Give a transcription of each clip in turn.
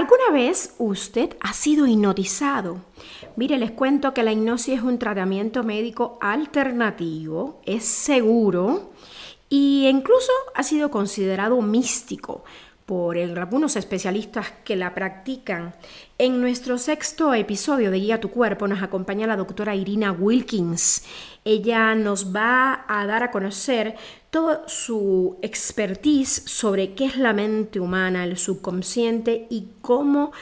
¿Alguna vez usted ha sido hipnotizado? Mire, les cuento que la hipnosis es un tratamiento médico alternativo, es seguro e incluso ha sido considerado místico por algunos especialistas que la practican. En nuestro sexto episodio de Guía tu Cuerpo nos acompaña la doctora Irina Wilkins. Ella nos va a dar a conocer toda su expertise sobre qué es la mente humana, el subconsciente y cómo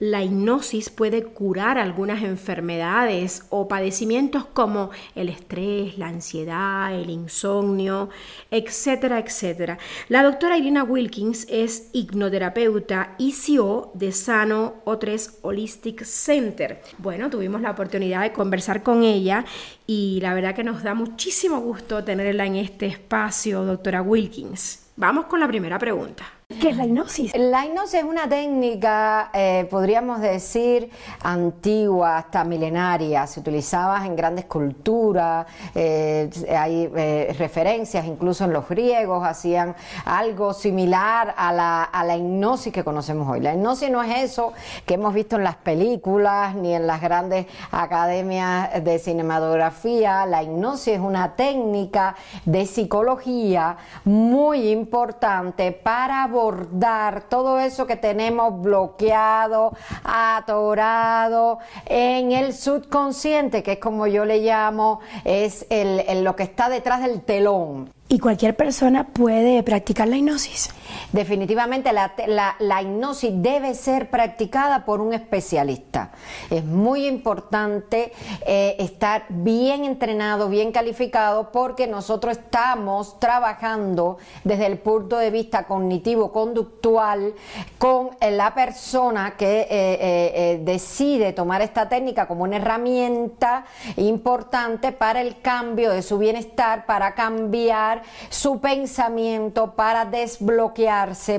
la hipnosis puede curar algunas enfermedades o padecimientos como el estrés, la ansiedad, el insomnio, etcétera, etcétera. La doctora Irina Wilkins es hipnoterapeuta y CEO de Sano O3 Holistic Center. Bueno, tuvimos la oportunidad de conversar con ella y la verdad que nos da muchísimo gusto tenerla en este espacio, doctora Wilkins. Vamos con la primera pregunta. ¿Qué es la hipnosis? La hipnosis es una técnica, eh, podríamos decir, antigua, hasta milenaria. Se utilizaba en grandes culturas, eh, hay eh, referencias, incluso en los griegos hacían algo similar a la, a la hipnosis que conocemos hoy. La hipnosis no es eso que hemos visto en las películas ni en las grandes academias de cinematografía. La hipnosis es una técnica de psicología muy importante para abordar todo eso que tenemos bloqueado, atorado en el subconsciente, que es como yo le llamo, es el, lo que está detrás del telón. ¿Y cualquier persona puede practicar la hipnosis? Definitivamente la, la, hipnosis debe ser practicada por un especialista. Es muy importante eh, estar bien entrenado, bien calificado, porque nosotros estamos trabajando desde el punto de vista cognitivo-conductual con la persona que eh, eh, decide tomar esta técnica como una herramienta importante para el cambio de su bienestar, para cambiar su pensamiento para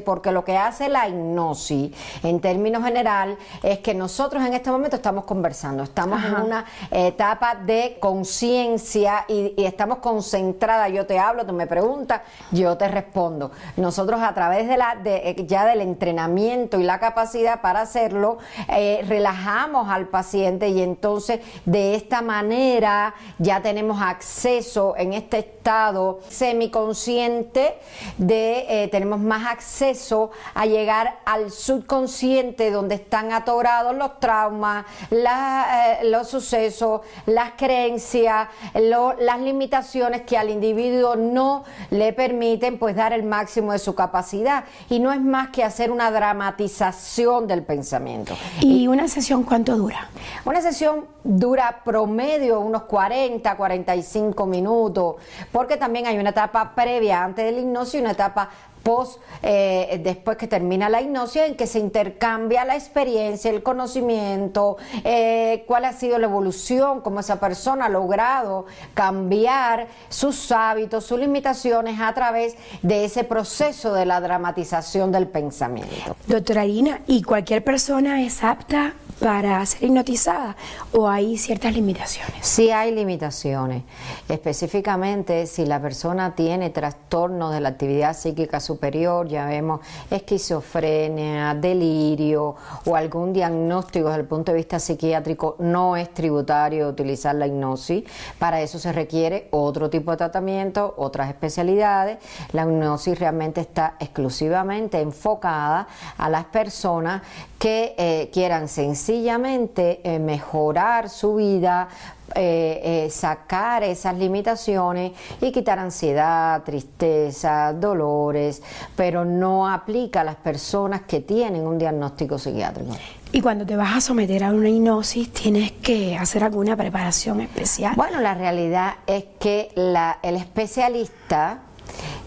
porque lo que hace la hipnosis en términos general es que nosotros en este momento estamos conversando, estamos en una etapa de conciencia y, estamos concentradas. Yo te hablo, tú me preguntas, yo te respondo. Nosotros a través de la de, ya del entrenamiento y la capacidad para hacerlo, eh, relajamos al paciente y entonces de esta manera ya tenemos acceso en este estado semiconsciente de eh, tenemos más acceso a llegar al subconsciente donde están atorados los traumas, eh, los sucesos, las creencias, las limitaciones que al individuo no le permiten pues dar el máximo de su capacidad y no es más que hacer una dramatización del pensamiento. ¿Y una sesión cuánto dura? Una sesión dura promedio unos 40, 45 minutos, porque también hay una etapa previa antes de la hipnosis y una etapa post, eh, después que termina la hipnosis, en que se intercambia la experiencia, el conocimiento, eh, cuál ha sido la evolución, cómo esa persona ha logrado cambiar sus hábitos, sus limitaciones a través de ese proceso de la dramatización del pensamiento. Doctora Irina, ¿y cualquier persona es apta para ser hipnotizada o hay ciertas limitaciones? Sí hay limitaciones, específicamente si la persona tiene trastornos de la actividad psíquica superior, ya vemos esquizofrenia, delirio o algún diagnóstico desde el punto de vista psiquiátrico, no es tributario utilizar la hipnosis. Para eso se requiere otro tipo de tratamiento, otras especialidades. La hipnosis realmente está exclusivamente enfocada a las personas que eh, quieran sencillamente eh, mejorar su vida, eh, sacar esas limitaciones y quitar ansiedad, tristeza, dolores, pero no aplica a las personas que tienen un diagnóstico psiquiátrico. Y cuando te vas a someter a una hipnosis, ¿tienes que hacer alguna preparación especial? Bueno, la realidad es que el especialista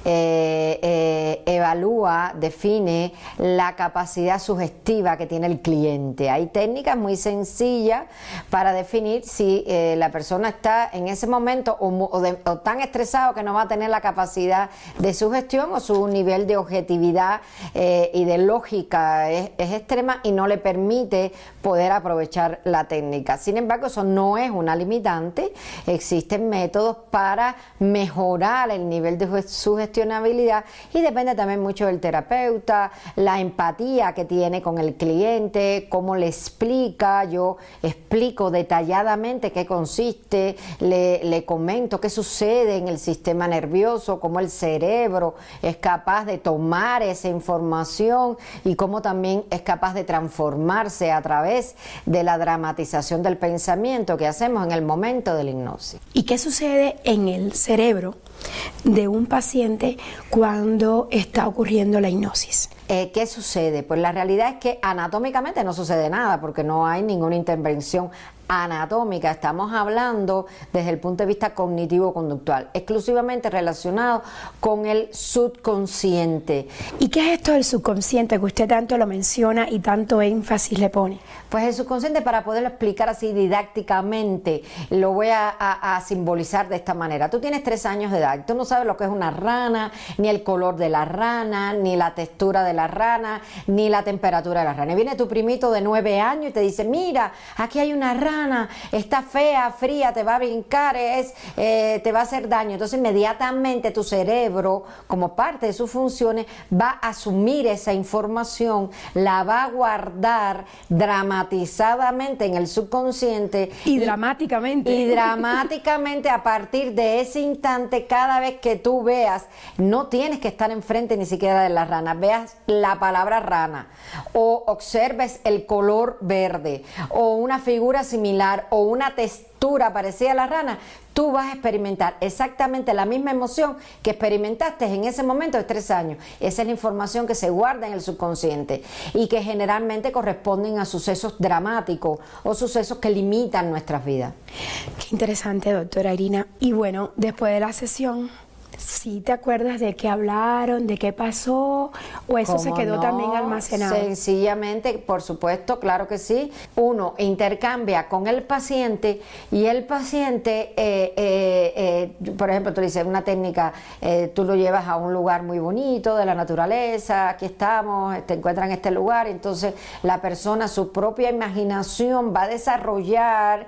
eh, eh, evalúa, define la capacidad sugestiva que tiene el cliente. Hay técnicas muy sencillas para definir si eh, la persona está en ese momento o, tan estresado que no va a tener la capacidad de sugestión o su nivel de objetividad y de lógica es, es extrema y no le permite poder aprovechar la técnica. Sin embargo, eso no es una limitante. Existen métodos para mejorar el nivel de sugestión y depende también mucho del terapeuta, la empatía que tiene con el cliente, cómo le explica, yo explico detalladamente qué consiste, le, le comento qué sucede en el sistema nervioso, cómo el cerebro es capaz de tomar esa información y cómo también es capaz de transformarse a través de la dramatización del pensamiento que hacemos en el momento de la hipnosis. ¿Y qué sucede en el cerebro de un paciente cuando está ocurriendo la hipnosis? Eh, ¿Qué sucede? Pues la realidad es que anatómicamente no sucede nada porque no hay ninguna intervención anatómica, estamos hablando desde el punto de vista cognitivo-conductual, exclusivamente relacionado con el subconsciente. ¿Y qué es esto del subconsciente que usted tanto lo menciona y tanto énfasis le pone? Pues el subconsciente, para poderlo explicar así didácticamente, lo voy a, a simbolizar de esta manera. Tú tienes tres años de edad, tú no sabes lo que es una rana, ni el color de la rana, ni la textura de la rana, ni la temperatura de la rana. Y viene tu primito de nueve años y te dice, mira, aquí hay una rana está fea, fría, te va a brincar, es, eh, te va a hacer daño. Entonces inmediatamente tu cerebro, como parte de sus funciones, va a asumir esa información, la va a guardar dramatizadamente en el subconsciente. Y, dramáticamente. Y dramáticamente a partir de ese instante, cada vez que tú veas, no tienes que estar enfrente ni siquiera de la rana, veas la palabra rana o observes el color verde o una figura similar o una textura parecida a la rana, tú vas a experimentar exactamente la misma emoción que experimentaste en ese momento de tres años. Esa es la información que se guarda en el subconsciente y que generalmente corresponden a sucesos dramáticos o sucesos que limitan nuestras vidas. Qué interesante, doctora Irina. Y bueno, después de la sesión, si te acuerdas de qué hablaron, de qué pasó, o eso se quedó también almacenado. Sencillamente, por supuesto, claro que sí. Uno intercambia con el paciente y el paciente, eh, eh, eh, por ejemplo, tú dices una técnica, tú lo llevas a un lugar muy bonito de la naturaleza, aquí estamos, te encuentran en este lugar, entonces la persona, su propia imaginación va a desarrollar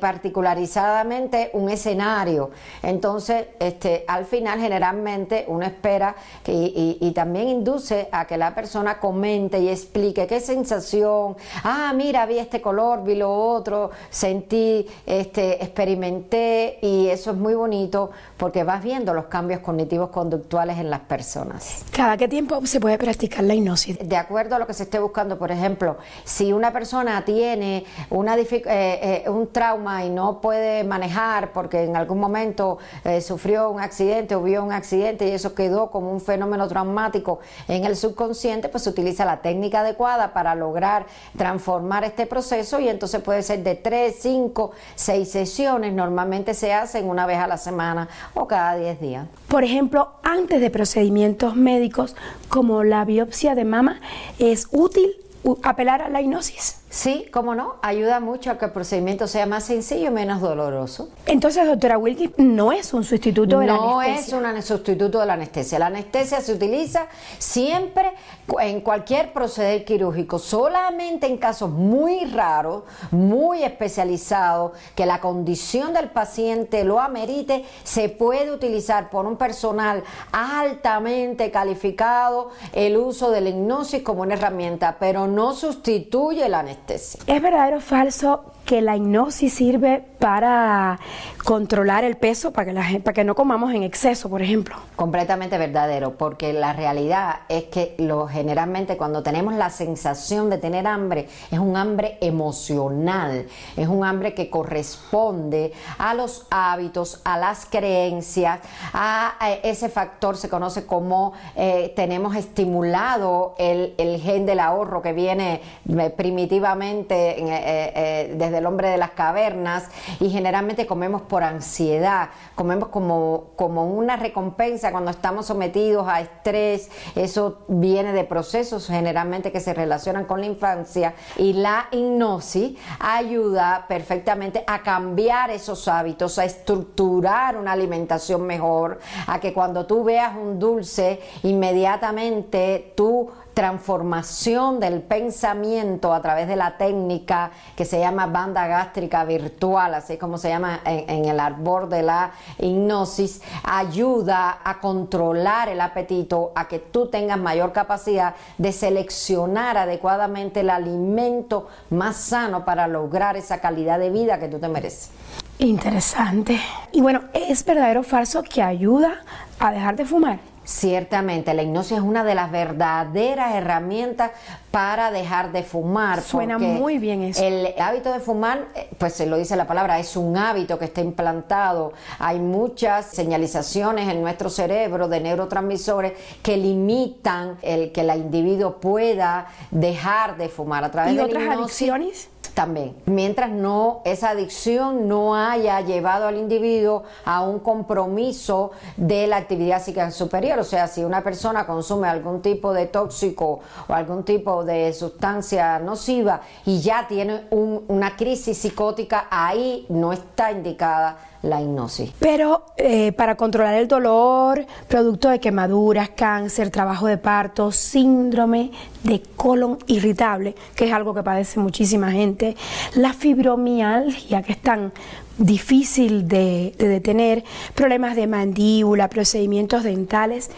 particularizadamente un escenario. Entonces, este al final generalmente uno espera que, y, también induce a que la persona comente y explique qué sensación, ah, mira, vi este color, vi lo otro, sentí, este, experimenté y eso es muy bonito porque vas viendo los cambios cognitivos conductuales en las personas. ¿Cada qué tiempo se puede practicar la hipnosis? De acuerdo a lo que se esté buscando, por ejemplo, si una persona tiene una eh, eh, un trauma y no puede manejar porque en algún momento eh, sufrió un accidente o vio un accidente y eso quedó como un fenómeno traumático en el subconsciente, pues se utiliza la técnica adecuada para lograr transformar este proceso y entonces puede ser de 3, 5, 6 sesiones, normalmente se hacen una vez a la semana o cada 10 días. Por ejemplo, antes de procedimientos médicos como la biopsia de mama, ¿es útil apelar a la hipnosis? Sí, cómo no, ayuda mucho a que el procedimiento sea más sencillo y menos doloroso. Entonces, doctora Wilkins, no es un sustituto de la anestesia. No es un sustituto de la anestesia. La anestesia se utiliza siempre en cualquier proceder quirúrgico, solamente en casos muy raros, muy especializados, que la condición del paciente lo amerite, se puede utilizar por un personal altamente calificado el uso de la hipnosis como una herramienta, pero no sustituye la anestesia. ¿Es verdadero o falso que la hipnosis sirve para controlar el peso, para que, la, para que no comamos en exceso, por ejemplo? Completamente verdadero, porque la realidad es que lo, generalmente cuando tenemos la sensación de tener hambre, es un hambre emocional, es un hambre que corresponde a los hábitos, a las creencias, a, ese factor se conoce como eh, tenemos estimulado el, el, gen del ahorro que viene eh, primitivamente eh, desde el hombre de las cavernas y generalmente comemos por ansiedad, comemos como, como una recompensa cuando estamos sometidos a estrés, eso viene de procesos generalmente que se relacionan con la infancia y la hipnosis ayuda perfectamente a cambiar esos hábitos, a estructurar una alimentación mejor, a que cuando tú veas un dulce, inmediatamente tú transformación del pensamiento a través de la técnica que se llama banda gástrica virtual, así como se llama en, el arbor de la hipnosis, ayuda a controlar el apetito, a que tú tengas mayor capacidad de seleccionar adecuadamente el alimento más sano para lograr esa calidad de vida que tú te mereces. Interesante. Y bueno, ¿es verdadero o falso que ayuda a dejar de fumar? Ciertamente, la hipnosis es una de las verdaderas herramientas para dejar de fumar. Suena muy bien eso. El hábito de fumar, eh, pues se lo dice la palabra, es un hábito que está implantado. Hay muchas señalizaciones en nuestro cerebro de neurotransmisores que limitan el que el individuo pueda dejar de fumar a través ¿Y de otras adicciones? También. Mientras no esa adicción no haya llevado al individuo a un compromiso de la actividad psíquica superior, o sea, si una persona consume algún tipo de tóxico o algún tipo de sustancia nociva y ya tiene una crisis psicótica, ahí no está indicada la hipnosis. Pero eh, para controlar el dolor, producto de quemaduras, cáncer, trabajo de parto, síndrome de colon irritable, que es algo que padece muchísima gente, la fibromialgia, que es tan difícil de, de, detener, problemas de mandíbula, procedimientos dentales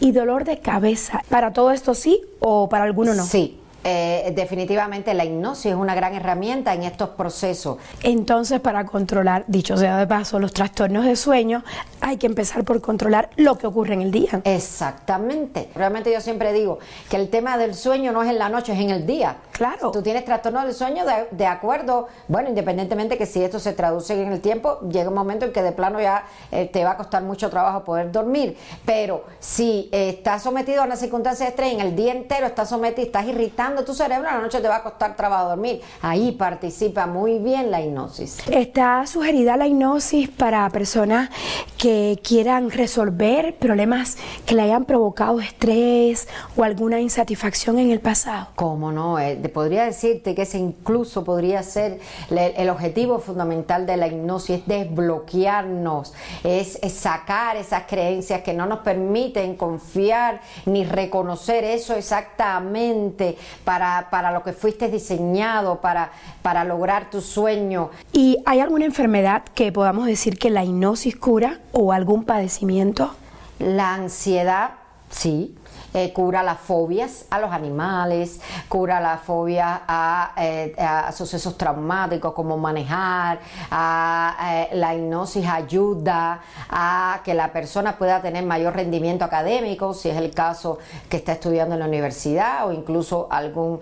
y dolor de cabeza. ¿Para todo esto sí o para alguno no? Sí, eh, definitivamente la hipnosis es una gran herramienta en estos procesos. Entonces, para controlar, dicho sea de paso, los trastornos de sueño, hay que empezar por controlar lo que ocurre en el día. Exactamente. Realmente yo siempre digo que el tema del sueño no es en la noche, es en el día. Claro. tú tienes trastorno del sueño, de, acuerdo, bueno, independientemente que si esto se traduce en el tiempo, llega un momento en que de plano ya eh, te va a costar mucho trabajo poder dormir. Pero si eh, estás sometido a una circunstancia de estrés, en el día entero estás sometido, estás irritando, tu cerebro, a la noche te va a costar trabajo dormir. Ahí participa muy bien la hipnosis. Está sugerida la hipnosis para personas que quieran resolver problemas que le hayan provocado estrés o alguna insatisfacción en el pasado. ¿Cómo no? Eh, podría decirte que ese incluso podría ser el objetivo fundamental de la hipnosis, es desbloquearnos, es, es sacar esas creencias que no nos permiten confiar ni reconocer eso exactamente para, para lo que fuiste diseñado, para, para lograr tu sueño. ¿Y hay alguna enfermedad que podamos decir que la hipnosis cura o algún padecimiento? La ansiedad, sí, eh, cura las fobias a los animales, cura la fobia a, eh, sucesos traumáticos como manejar, a, eh, la hipnosis ayuda a que la persona pueda tener mayor rendimiento académico, si es el caso que está estudiando en la universidad o incluso algún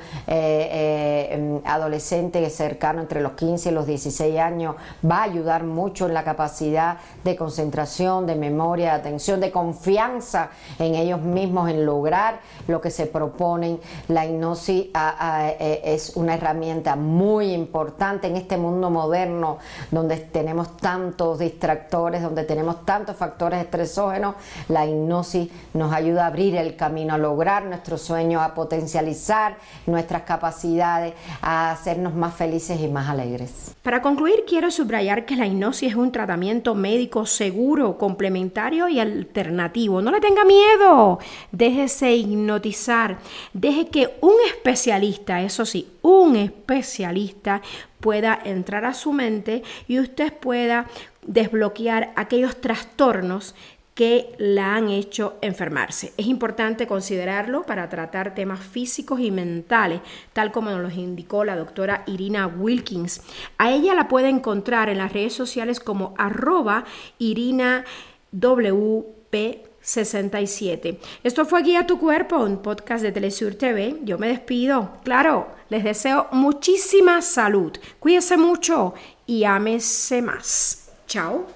adolescente cercano entre los 15 y los 16 años, va a ayudar mucho en la capacidad de concentración, de memoria, de atención, de confianza en ellos mismos, en lo lograr lo que se proponen. La hipnosis e, es una herramienta muy importante en este mundo moderno donde tenemos tantos distractores, donde tenemos tantos factores estresógenos. La hipnosis nos ayuda a abrir el camino, a lograr nuestros sueños, a potencializar nuestras capacidades, a hacernos más felices y más alegres. Para concluir, quiero subrayar que la hipnosis es un tratamiento médico seguro, complementario y alternativo. No le tenga miedo. Deje hipnotizar, deje que un especialista, eso sí, un especialista pueda entrar a su mente y usted pueda desbloquear aquellos trastornos que la han hecho enfermarse. Es importante considerarlo para tratar temas físicos y mentales, tal como nos los indicó la doctora Irina Wilkins. A ella la puede encontrar en las redes sociales como arroba Irina WP 67. Esto fue Guía tu Cuerpo, un podcast de Telesur TV. Yo me despido. Claro, les deseo muchísima salud. Cuídese mucho y ámese más. Chao.